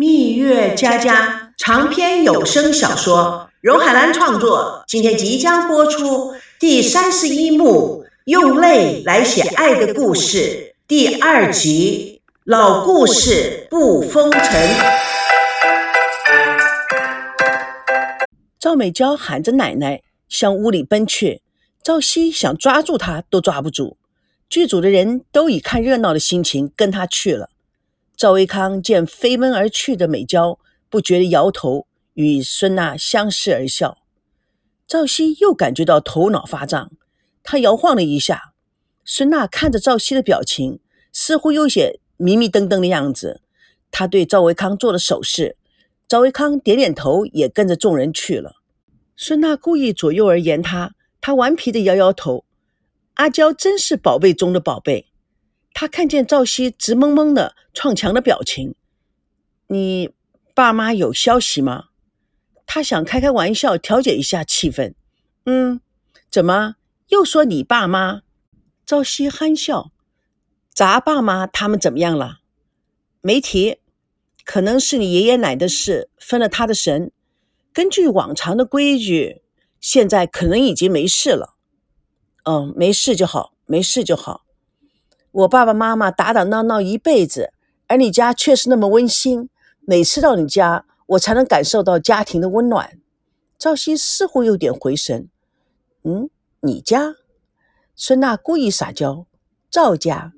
蜜月佳佳长篇有声小说，荣海兰创作，今天即将播出第三十一幕《用泪来写爱的故事》第二集《老故事不封尘》。赵美娇喊着奶奶向屋里奔去，赵熙想抓住她都抓不住。剧组的人都以看热闹的心情跟她去了。赵维康见飞奔而去的美娇，不觉地摇头，与孙娜相视而笑。赵熙又感觉到头脑发胀，他摇晃了一下。孙娜看着赵熙的表情，似乎有些迷迷瞪瞪的样子。他对赵维康做了手势，赵维康点点头，也跟着众人去了。孙娜故意左右而言他，他顽皮地摇摇头。阿娇真是宝贝中的宝贝。他看见赵熙直蒙蒙的撞墙的表情，你爸妈有消息吗？他想开开玩笑，调解一下气氛。嗯，怎么又说你爸妈？赵熙憨笑，咱爸妈他们怎么样了？没提，可能是你爷爷奶的事分了他的神。根据往常的规矩，现在可能已经没事了。嗯，没事就好，没事就好。我爸爸妈妈打打闹闹一辈子，而你家却是那么温馨。每次到你家，我才能感受到家庭的温暖。赵熙似乎有点回神。嗯，你家？孙娜故意撒娇。赵家。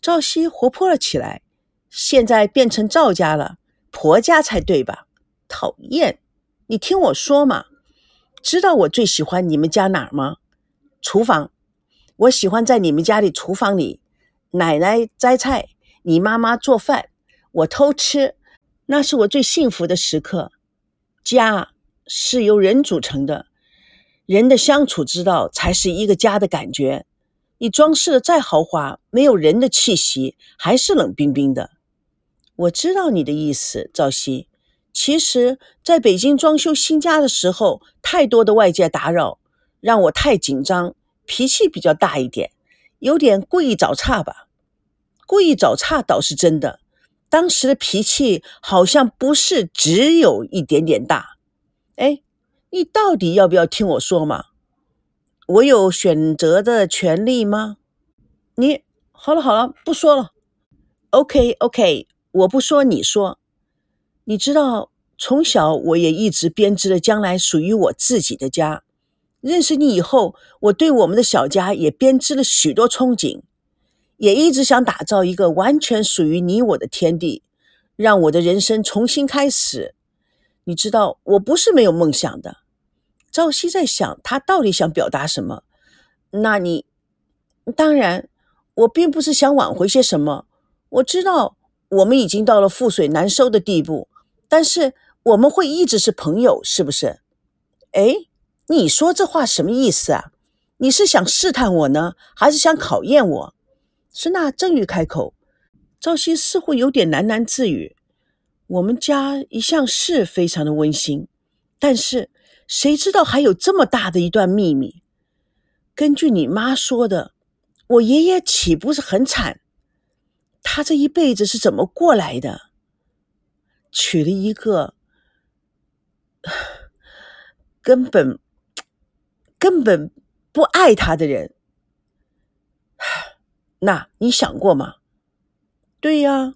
赵熙活泼了起来。现在变成赵家了，婆家才对吧？讨厌！你听我说嘛，知道我最喜欢你们家哪儿吗？厨房。我喜欢在你们家里厨房里。奶奶摘菜，你妈妈做饭，我偷吃，那是我最幸福的时刻。家是由人组成的，人的相处之道才是一个家的感觉。你装饰的再豪华，没有人的气息，还是冷冰冰的。我知道你的意思，赵熙。其实，在北京装修新家的时候，太多的外界打扰，让我太紧张，脾气比较大一点，有点故意找茬吧。故意找岔倒是真的，当时的脾气好像不是只有一点点大。哎，你到底要不要听我说嘛？我有选择的权利吗？你好了好了，不说了。OK OK，我不说，你说。你知道，从小我也一直编织了将来属于我自己的家。认识你以后，我对我们的小家也编织了许多憧憬。也一直想打造一个完全属于你我的天地，让我的人生重新开始。你知道，我不是没有梦想的。赵熙在想，他到底想表达什么？那你，当然，我并不是想挽回些什么。我知道，我们已经到了覆水难收的地步，但是我们会一直是朋友，是不是？哎，你说这话什么意思啊？你是想试探我呢，还是想考验我？孙娜正欲开口，赵熙似乎有点喃喃自语：“我们家一向是非常的温馨，但是谁知道还有这么大的一段秘密？根据你妈说的，我爷爷岂不是很惨？他这一辈子是怎么过来的？娶了一个根本根本不爱他的人。”那你想过吗？对呀，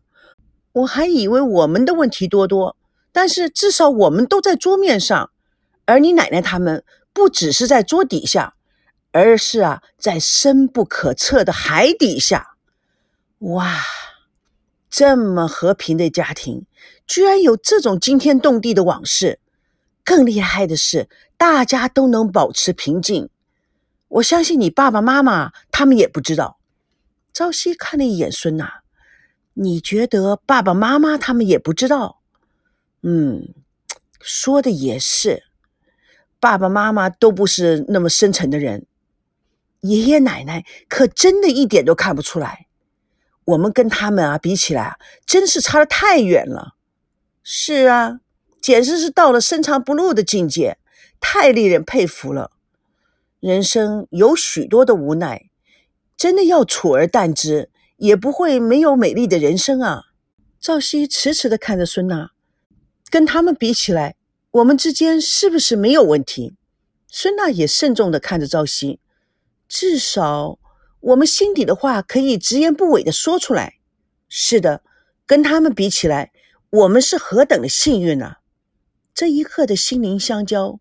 我还以为我们的问题多多，但是至少我们都在桌面上，而你奶奶他们不只是在桌底下，而是啊，在深不可测的海底下。哇，这么和平的家庭，居然有这种惊天动地的往事。更厉害的是，大家都能保持平静。我相信你爸爸妈妈他们也不知道。朝夕看了一眼孙娜，你觉得爸爸妈妈他们也不知道？嗯，说的也是，爸爸妈妈都不是那么深沉的人，爷爷奶奶可真的一点都看不出来。我们跟他们啊比起来啊，真是差得太远了。是啊，简直是到了深藏不露的境界，太令人佩服了。人生有许多的无奈。真的要处而淡之，也不会没有美丽的人生啊！赵熙迟迟地看着孙娜，跟他们比起来，我们之间是不是没有问题？孙娜也慎重地看着赵熙，至少我们心底的话可以直言不讳地说出来。是的，跟他们比起来，我们是何等的幸运啊！这一刻的心灵相交，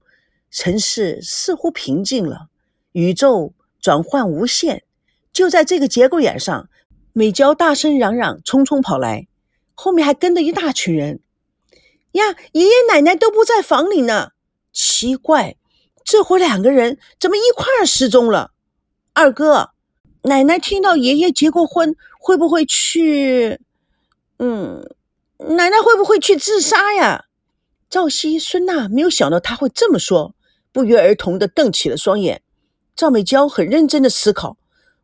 城市似乎平静了，宇宙转换无限。就在这个节骨眼上，美娇大声嚷嚷，匆匆跑来，后面还跟着一大群人。呀，爷爷奶奶都不在房里呢，奇怪。这会两个人怎么一块儿失踪了？二哥，奶奶听到爷爷结过婚，会不会去？嗯，奶奶会不会去自杀呀？赵熙、孙娜没有想到他会这么说，不约而同的瞪起了双眼。赵美娇很认真的思考，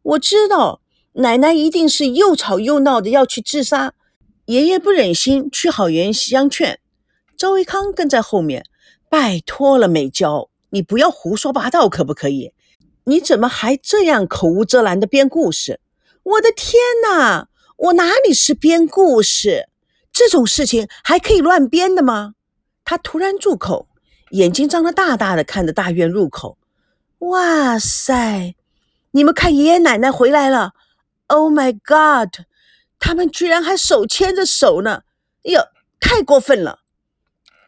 我知道奶奶一定是又吵又闹的要去自杀，爷爷不忍心去好言相劝。赵维康跟在后面，拜托了，美娇。你不要胡说八道，可不可以？你怎么还这样口无遮拦的编故事？我的天哪！我哪里是编故事？这种事情还可以乱编的吗？他突然住口，眼睛张得大大的看着大院入口。哇塞！你们看，爷爷奶奶回来了！Oh my God！他们居然还手牵着手呢！哎呦，太过分了！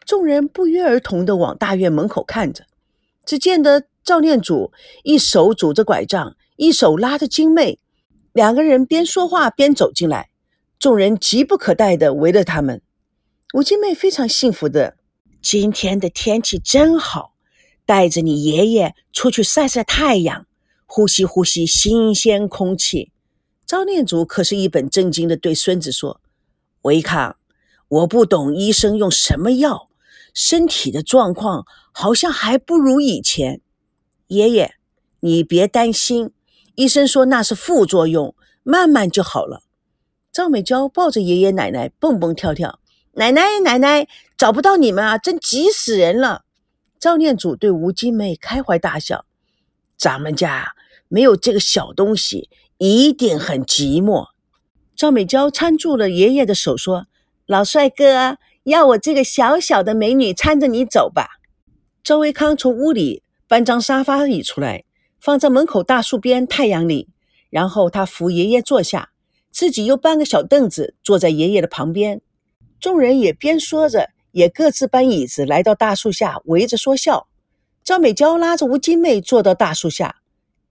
众人不约而同的往大院门口看着。只见得赵念祖一手拄着拐杖，一手拉着金妹，两个人边说话边走进来。众人急不可待地围着他们。吴金妹非常幸福的，今天的天气真好，带着你爷爷出去晒晒太阳，呼吸呼吸新鲜空气。赵念祖可是一本正经的对孙子说：“维康，我不懂医生用什么药。”身体的状况好像还不如以前，爷爷，你别担心，医生说那是副作用，慢慢就好了。赵美娇抱着爷爷奶奶蹦蹦跳跳，奶奶奶奶找不到你们啊，真急死人了。赵念祖对吴金妹开怀大笑，咱们家没有这个小东西，一定很寂寞。赵美娇搀住了爷爷的手，说：“老帅哥。”要我这个小小的美女搀着你走吧。周维康从屋里搬张沙发椅出来，放在门口大树边太阳里，然后他扶爷爷坐下，自己又搬个小凳子坐在爷爷的旁边。众人也边说着，也各自搬椅子来到大树下围着说笑。赵美娇拉着吴金妹坐到大树下，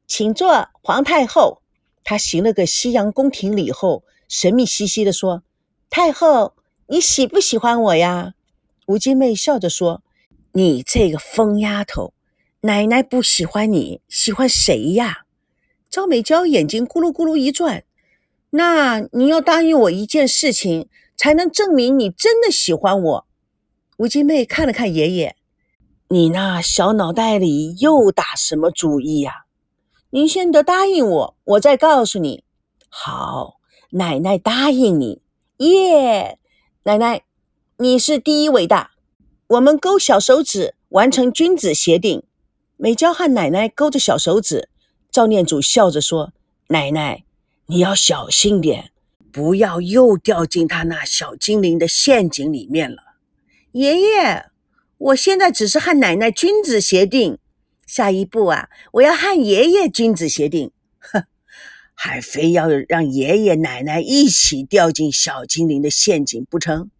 请坐，皇太后。她行了个西洋宫廷礼后，神秘兮兮地说：“太后。”你喜不喜欢我呀？吴金妹笑着说：“你这个疯丫头，奶奶不喜欢你，喜欢谁呀？”赵美娇眼睛咕噜咕噜一转：“那你要答应我一件事情，才能证明你真的喜欢我。”吴金妹看了看爷爷：“你那小脑袋里又打什么主意呀？您先得答应我，我再告诉你。”好，奶奶答应你，耶！奶奶，你是第一伟大。我们勾小手指，完成君子协定。美娇和奶奶勾着小手指。赵念祖笑着说：“奶奶，你要小心点，不要又掉进他那小精灵的陷阱里面了。”爷爷，我现在只是和奶奶君子协定，下一步啊，我要和爷爷君子协定。哼。还非要让爷爷奶奶一起掉进小精灵的陷阱不成？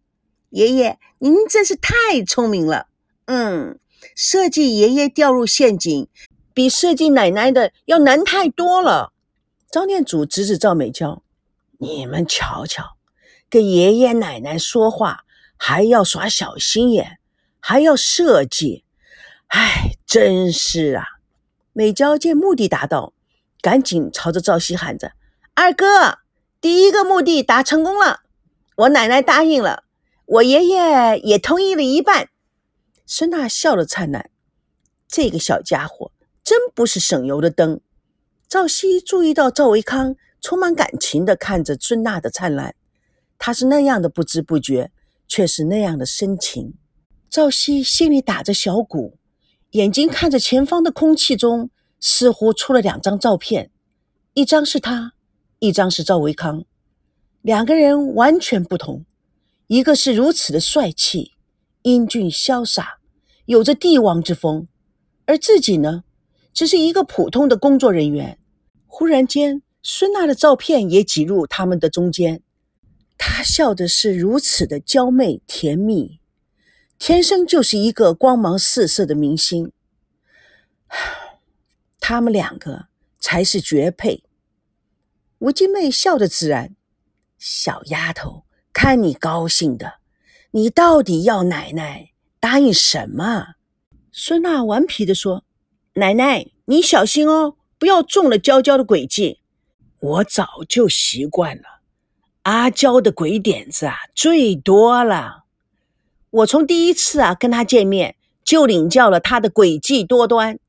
爷爷，您真是太聪明了。嗯，设计爷爷掉入陷阱，比设计奶奶的要难太多了。张念祖指指赵美娇：“你们瞧瞧，跟爷爷奶奶说话还要耍小心眼，还要设计。哎，真是啊！”美娇见目的达到。赶紧朝着赵熙喊着：“二哥，第一个目的达成功了，我奶奶答应了，我爷爷也同意了一半。”孙娜笑了灿烂，这个小家伙真不是省油的灯。赵熙注意到赵维康充满感情地看着孙娜的灿烂，他是那样的不知不觉，却是那样的深情。赵熙心里打着小鼓，眼睛看着前方的空气中。似乎出了两张照片，一张是他，一张是赵维康，两个人完全不同。一个是如此的帅气、英俊潇洒，有着帝王之风，而自己呢，只是一个普通的工作人员。忽然间，孙娜的照片也挤入他们的中间，她笑的是如此的娇媚甜蜜，天生就是一个光芒四射的明星。他们两个才是绝配。吴金妹笑得自然，小丫头。看你高兴的，你到底要奶奶答应什么？孙娜顽皮地说：“奶奶，你小心哦，不要中了娇娇的诡计。我早就习惯了，阿娇的鬼点子啊最多了。我从第一次啊跟他见面就领教了他的诡计多端。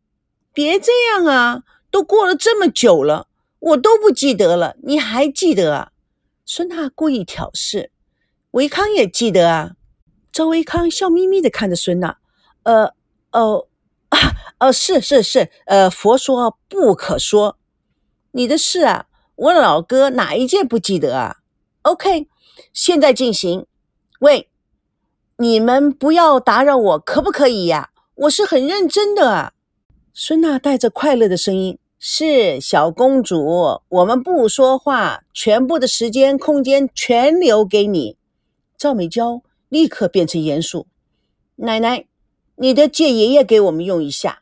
别这样啊，都过了这么久了，我都不记得了，你还记得啊？”孙娜故意挑事。维康也记得啊，赵维康笑眯眯的看着孙娜，呃，哦，啊，哦，是是是，呃，佛说不可说，你的事啊，我老哥哪一件不记得啊？OK，现在进行。喂，你们不要打扰我，可不可以呀？我是很认真的。孙娜带着快乐的声音：“是小公主，我们不说话，全部的时间空间全留给你。”赵美娇立刻变成严肃：“奶奶，你的借爷爷给我们用一下，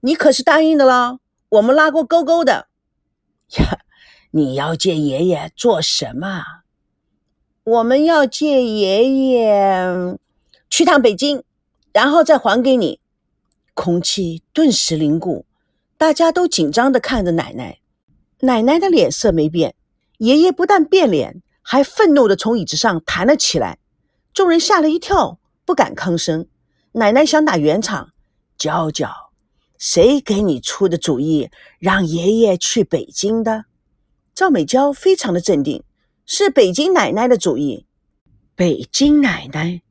你可是答应的啦。我们拉过勾勾的。呀，你要借爷爷做什么？我们要借爷爷去趟北京，然后再还给你。”空气顿时凝固，大家都紧张的看着奶奶。奶奶的脸色没变，爷爷不但变脸。还愤怒地从椅子上弹了起来，众人吓了一跳，不敢吭声。奶奶想打圆场，娇娇，谁给你出的主意让爷爷去北京的？赵美娇非常的镇定，是北京奶奶的主意。北京奶奶，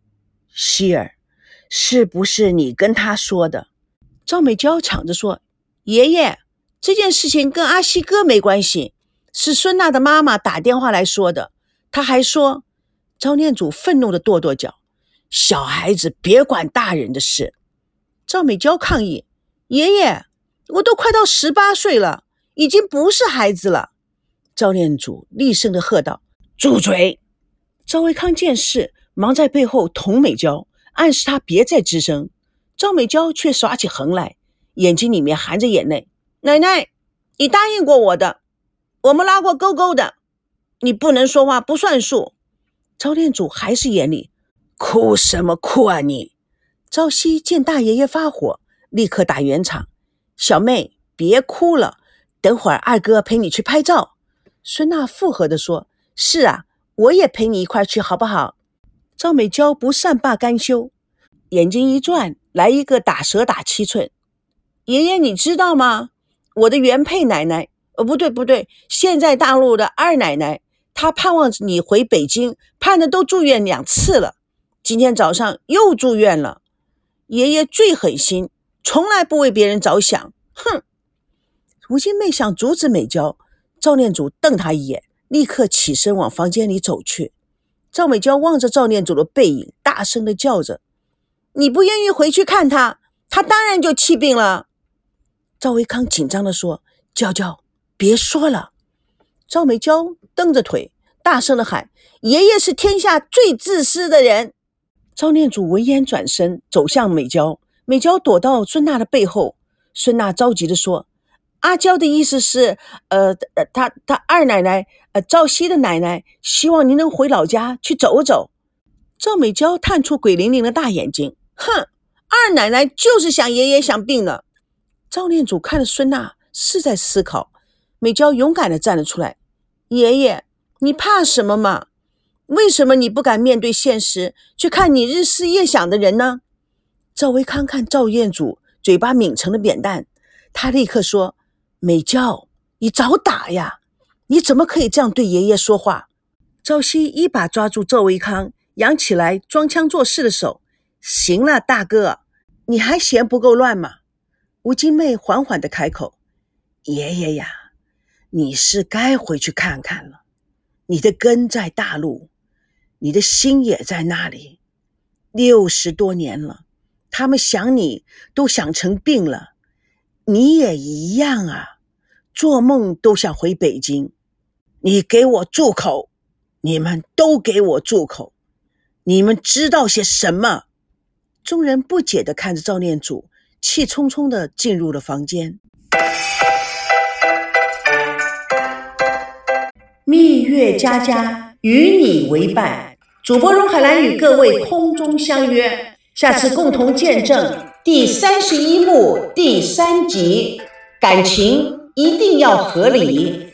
希儿，是不是你跟她说的？赵美娇抢着说：“爷爷，这件事情跟阿西哥没关系，是孙娜的妈妈打电话来说的。”他还说：“赵念祖愤怒的跺跺脚，小孩子别管大人的事。”赵美娇抗议：“爷爷，我都快到十八岁了，已经不是孩子了。”赵念祖厉声的喝道：“住嘴！”赵维康见势，忙在背后捅美娇，暗示她别再吱声。赵美娇却耍起横来，眼睛里面含着眼泪：“奶奶，你答应过我的，我们拉过勾勾的。”你不能说话不算数。赵店主还是严厉，哭什么哭啊你！赵熙见大爷爷发火，立刻打圆场：“小妹别哭了，等会儿二哥陪你去拍照。”孙娜附和地说：“是啊，我也陪你一块去，好不好？”赵美娇不善罢甘休，眼睛一转，来一个打蛇打七寸。爷爷你知道吗？我的原配奶奶，呃，不对不对，现在大陆的二奶奶。她盼望着你回北京，盼的都住院两次了，今天早上又住院了。爷爷最狠心，从来不为别人着想。哼！吴金妹想阻止美娇，赵念祖瞪她一眼，立刻起身往房间里走去。赵美娇望着赵念祖的背影，大声的叫着：“你不愿意回去看他，他当然就气病了。”赵维康紧张的说：“娇娇，别说了。”赵美娇蹬着腿，大声的喊：“爷爷是天下最自私的人。”赵念祖闻言转身走向美娇，美娇躲到孙娜的背后。孙娜着急的说：“阿娇的意思是，呃，她她二奶奶，呃，赵熙的奶奶，希望您能回老家去走走。”赵美娇探出鬼灵灵的大眼睛，哼，二奶奶就是想爷爷想病了。赵念祖看着孙娜，是在思考。美娇勇敢的站了出来。爷爷，你怕什么嘛？为什么你不敢面对现实，去看你日思夜想的人呢？赵薇康看赵彦祖嘴巴抿成了扁担，他立刻说：“美娇，你找打呀！你怎么可以这样对爷爷说话？”赵熙一把抓住赵维康扬起来装腔作势的手：“行了，大哥，你还嫌不够乱吗？”吴金妹缓缓的开口：“爷爷呀。”你是该回去看看了，你的根在大陆，你的心也在那里。六十多年了，他们想你都想成病了，你也一样啊，做梦都想回北京。你给我住口！你们都给我住口！你们知道些什么？众人不解地看着赵念祖，气冲冲地进入了房间。蜜月佳佳与你为伴，主播荣海兰与各位空中相约，下次共同见证第三十一幕第三集，感情一定要合理。